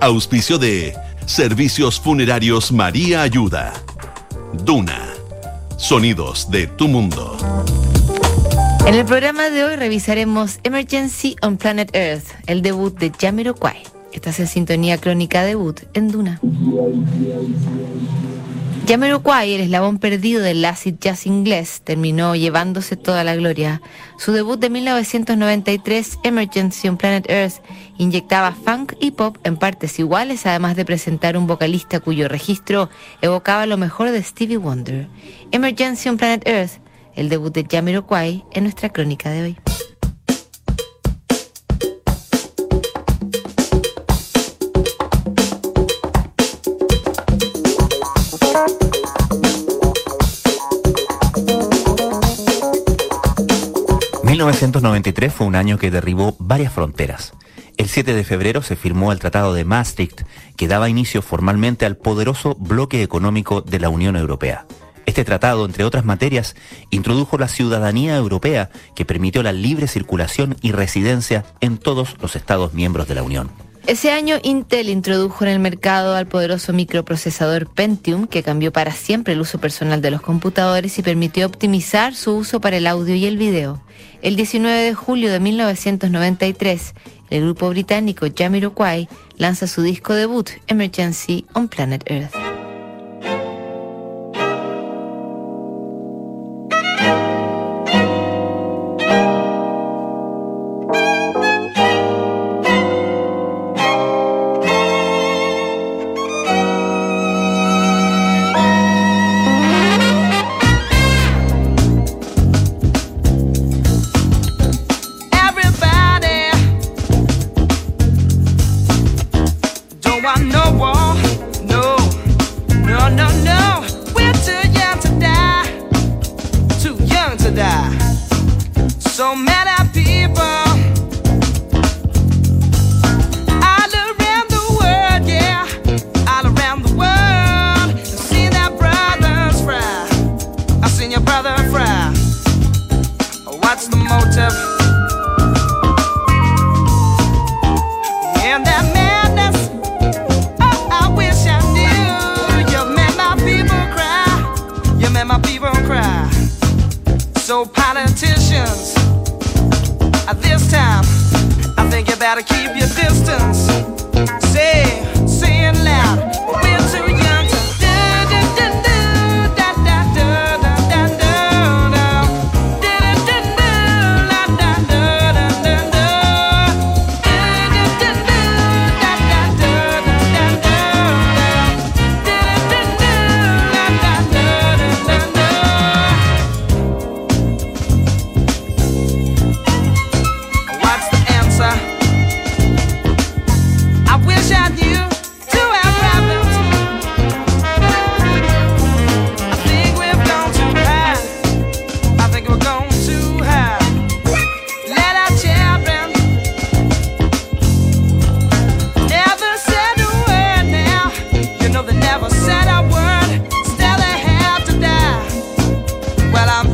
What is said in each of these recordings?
Auspicio de Servicios Funerarios María Ayuda. Duna. Sonidos de tu mundo. En el programa de hoy revisaremos Emergency on Planet Earth, el debut de Jamiroquai. Estás en sintonía crónica debut en Duna. Jamiroquai, el eslabón perdido del acid jazz inglés, terminó llevándose toda la gloria. Su debut de 1993, Emergency on Planet Earth, inyectaba funk y pop en partes iguales, además de presentar un vocalista cuyo registro evocaba lo mejor de Stevie Wonder. Emergency on Planet Earth, el debut de Jamiroquai en nuestra crónica de hoy. 1993 fue un año que derribó varias fronteras. El 7 de febrero se firmó el Tratado de Maastricht, que daba inicio formalmente al poderoso bloque económico de la Unión Europea. Este tratado, entre otras materias, introdujo la ciudadanía europea, que permitió la libre circulación y residencia en todos los Estados miembros de la Unión. Ese año Intel introdujo en el mercado al poderoso microprocesador Pentium que cambió para siempre el uso personal de los computadores y permitió optimizar su uso para el audio y el video. El 19 de julio de 1993, el grupo británico Jamiroquai lanza su disco debut Emergency on Planet Earth. politicians. At this time, I think you better keep your distance. Say, say it loud. said I would, still I have to die. Well, I'm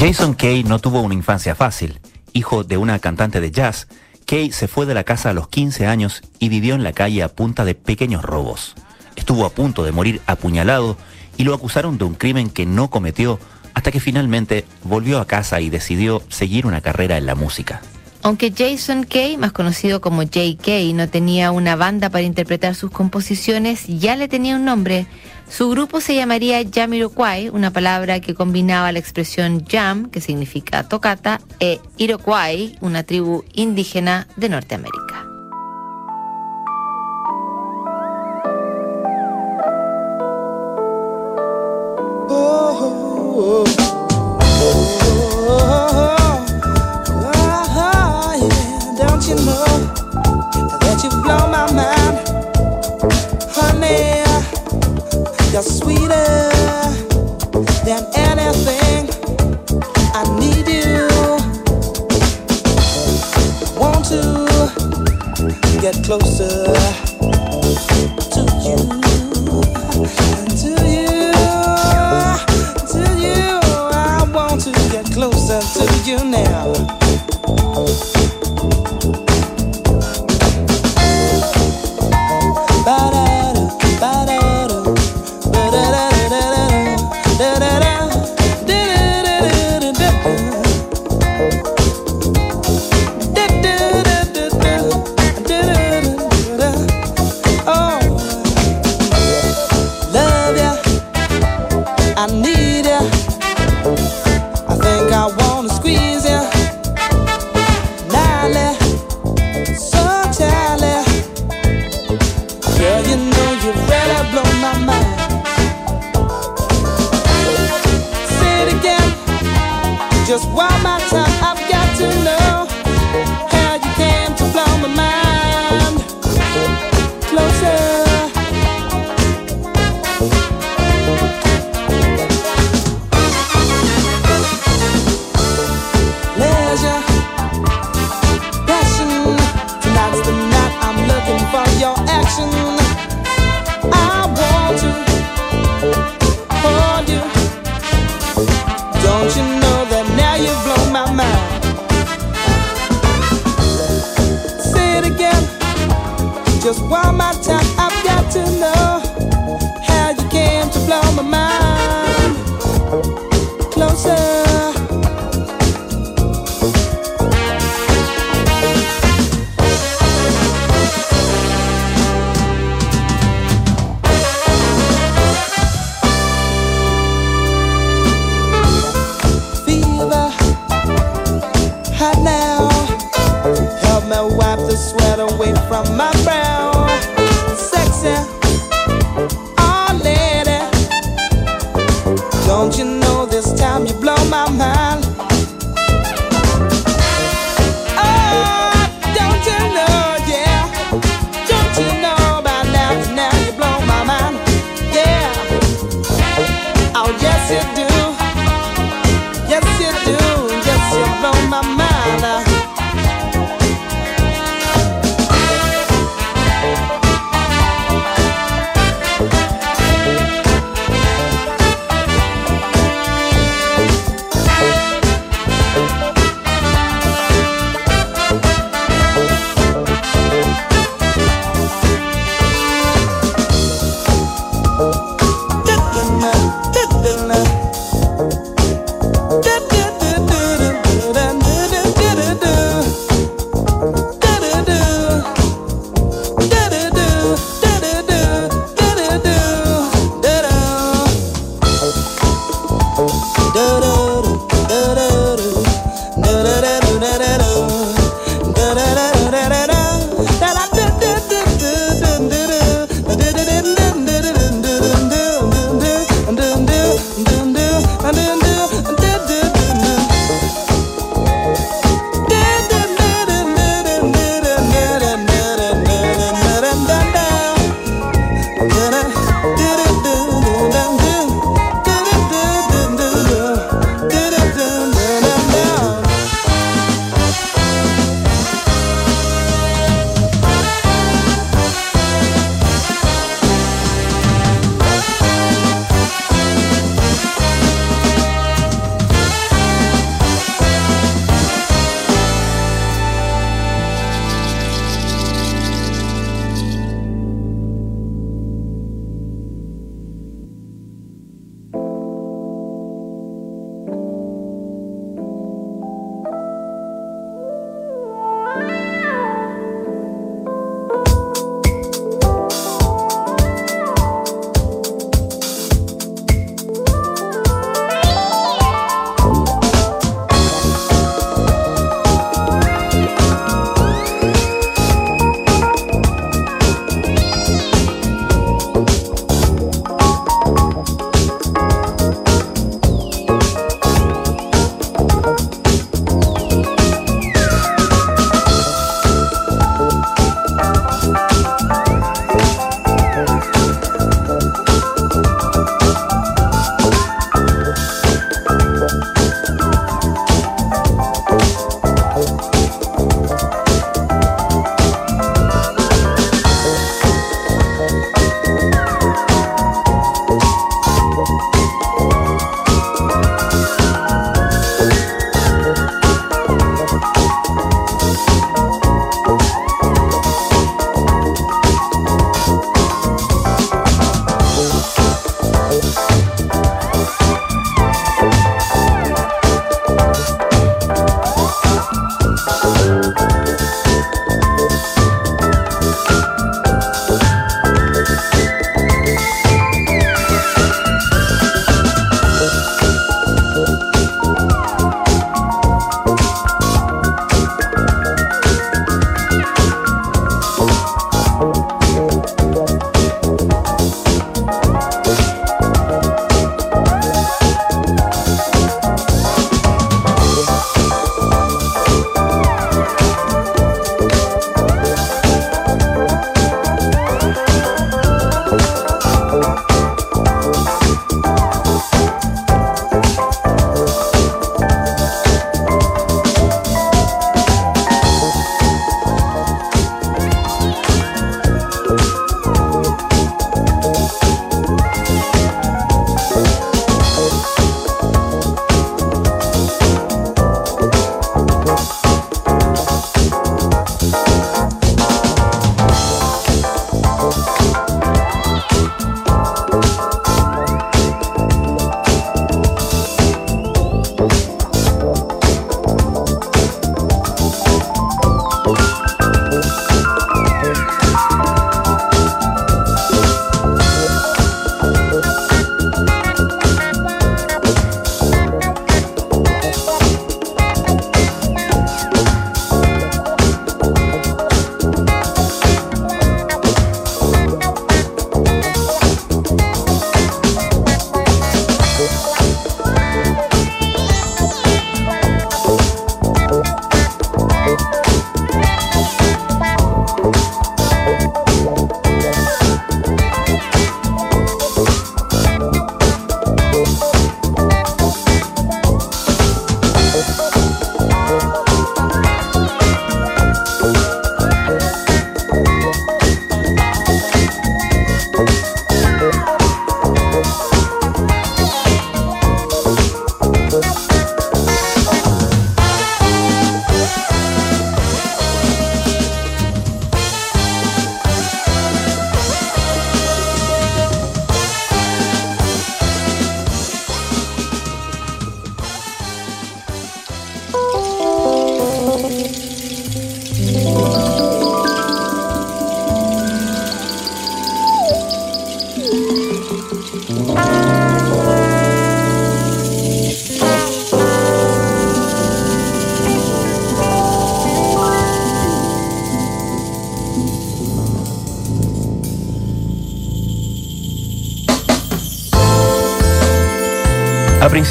Jason Kay no tuvo una infancia fácil. Hijo de una cantante de jazz, Kay se fue de la casa a los 15 años y vivió en la calle a punta de pequeños robos. Estuvo a punto de morir apuñalado y lo acusaron de un crimen que no cometió hasta que finalmente volvió a casa y decidió seguir una carrera en la música. Aunque Jason Kay, más conocido como J.K., no tenía una banda para interpretar sus composiciones, ya le tenía un nombre. Su grupo se llamaría Jamiroquai, una palabra que combinaba la expresión jam, que significa tocata, e Iroquois, una tribu indígena de Norteamérica. Oh, oh, oh, just why my time.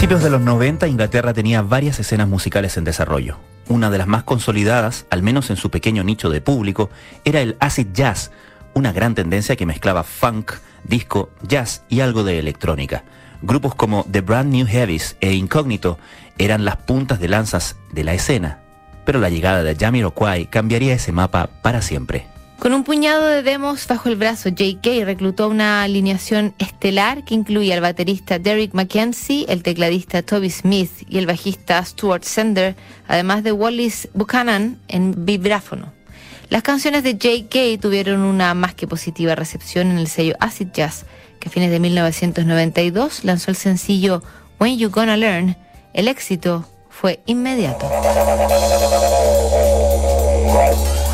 Principios de los 90, Inglaterra tenía varias escenas musicales en desarrollo. Una de las más consolidadas, al menos en su pequeño nicho de público, era el acid jazz, una gran tendencia que mezclaba funk, disco, jazz y algo de electrónica. Grupos como The Brand New Heavies e Incognito eran las puntas de lanzas de la escena, pero la llegada de Jamiroquai cambiaría ese mapa para siempre. Con un puñado de demos bajo el brazo, J.K. reclutó una alineación estelar que incluía al baterista Derek McKenzie, el tecladista Toby Smith y el bajista Stuart Sender, además de Wallis Buchanan en vibráfono. Las canciones de J.K. tuvieron una más que positiva recepción en el sello Acid Jazz, que a fines de 1992 lanzó el sencillo When You Gonna Learn. El éxito fue inmediato.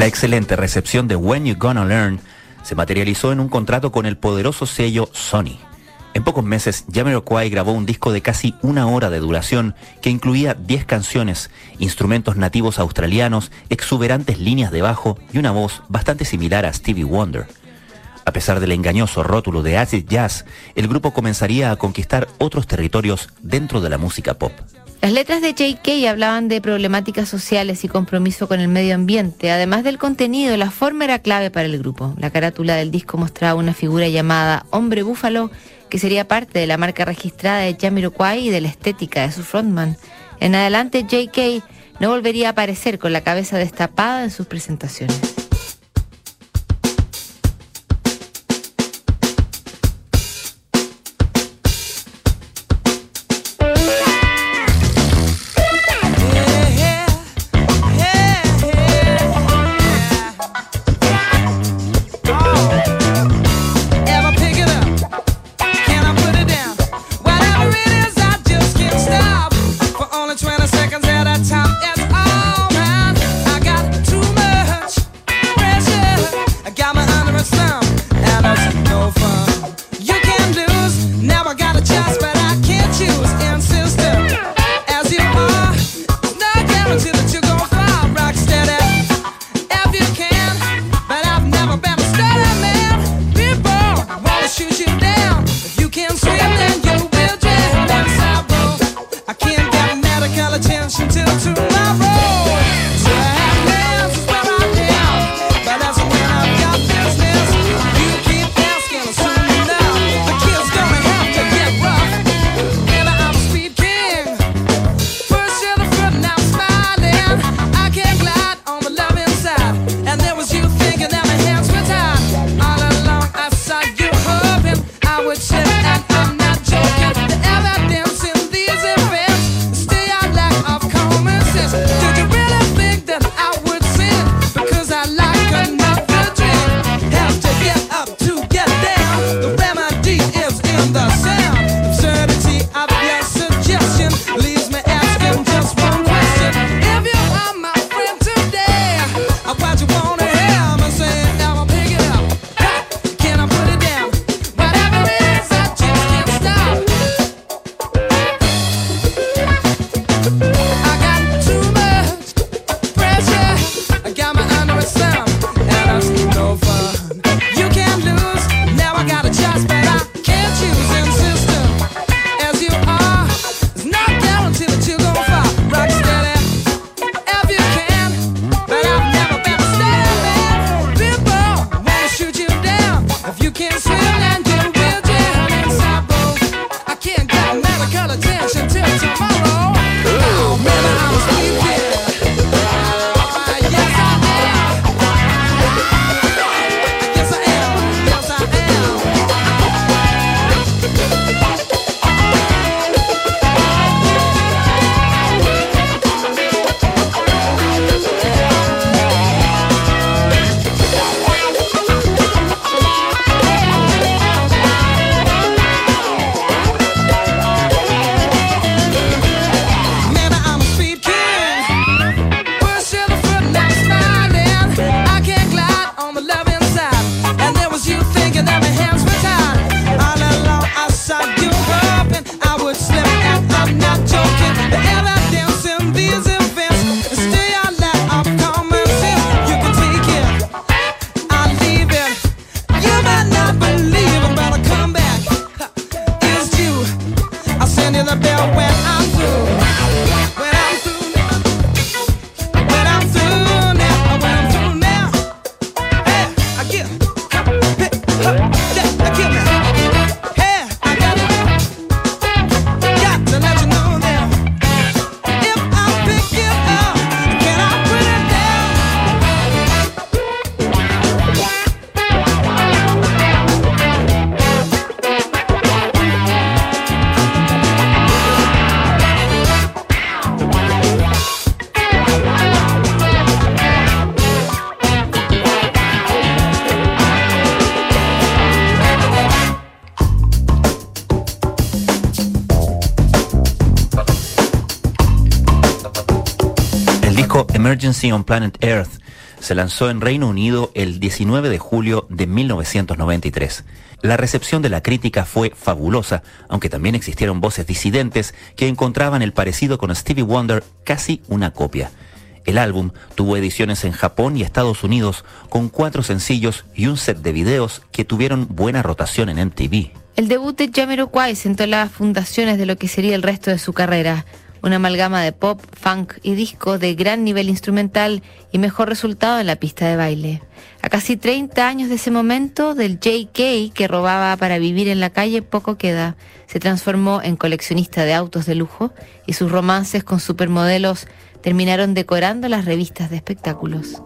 La excelente recepción de When You Gonna Learn se materializó en un contrato con el poderoso sello Sony. En pocos meses, Jamiroquai grabó un disco de casi una hora de duración que incluía 10 canciones, instrumentos nativos australianos, exuberantes líneas de bajo y una voz bastante similar a Stevie Wonder. A pesar del engañoso rótulo de acid jazz, el grupo comenzaría a conquistar otros territorios dentro de la música pop. Las letras de J.K. hablaban de problemáticas sociales y compromiso con el medio ambiente. Además del contenido, la forma era clave para el grupo. La carátula del disco mostraba una figura llamada Hombre Búfalo, que sería parte de la marca registrada de Jamiroquai y de la estética de su frontman. En adelante, J.K. no volvería a aparecer con la cabeza destapada en sus presentaciones. On Planet Earth se lanzó en Reino Unido el 19 de julio de 1993 La recepción de la crítica fue fabulosa, aunque también existieron voces disidentes que encontraban el parecido con Stevie Wonder casi una copia. El álbum tuvo ediciones en Japón y Estados Unidos, con cuatro sencillos y un set de videos que tuvieron buena rotación en MTV. El debut de Jamiroquai sentó las fundaciones de lo que sería el resto de su carrera una amalgama de pop, funk y disco de gran nivel instrumental y mejor resultado en la pista de baile. A casi 30 años de ese momento, del JK que robaba para vivir en la calle poco queda. Se transformó en coleccionista de autos de lujo y sus romances con supermodelos terminaron decorando las revistas de espectáculos.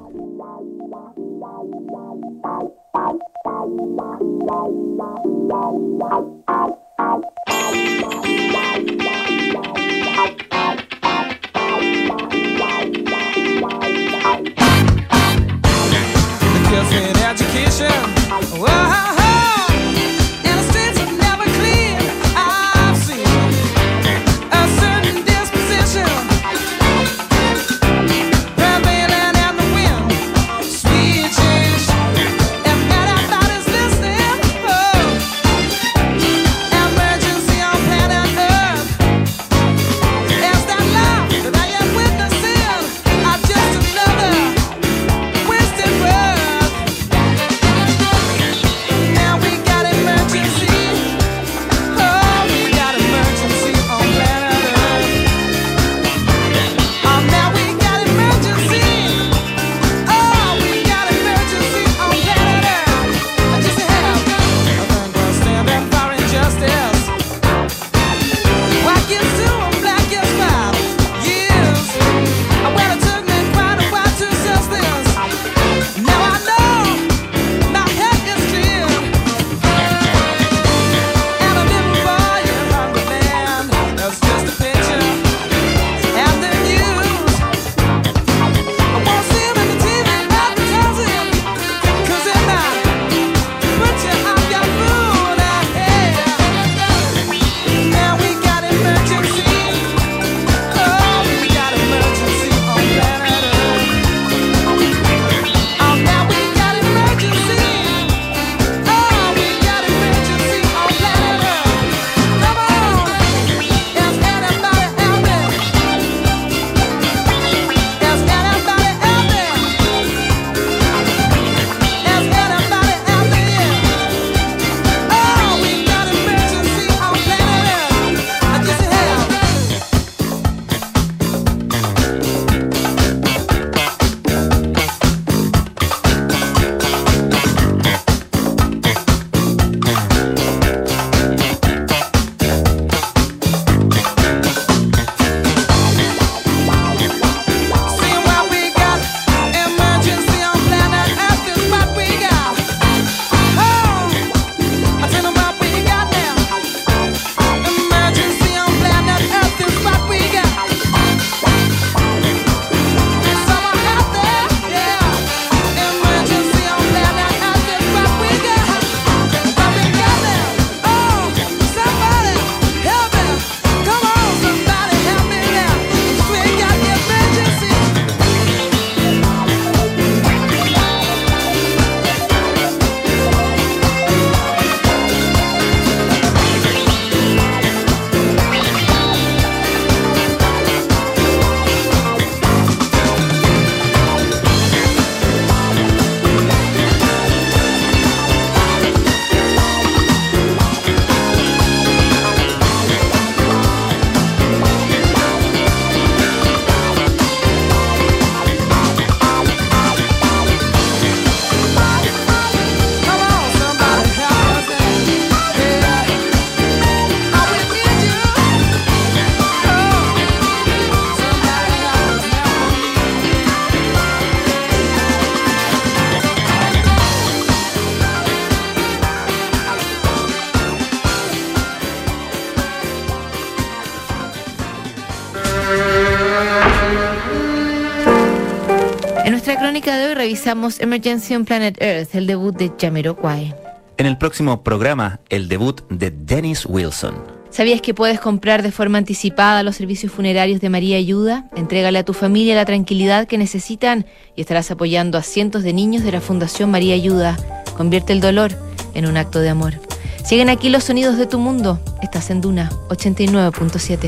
Revisamos Emergency on Planet Earth, el debut de Jamiroquai. En el próximo programa, el debut de Dennis Wilson. ¿Sabías que puedes comprar de forma anticipada los servicios funerarios de María Ayuda? Entrégale a tu familia la tranquilidad que necesitan y estarás apoyando a cientos de niños de la Fundación María Ayuda. Convierte el dolor en un acto de amor. Siguen aquí los sonidos de tu mundo. Estás en Duna 89.7.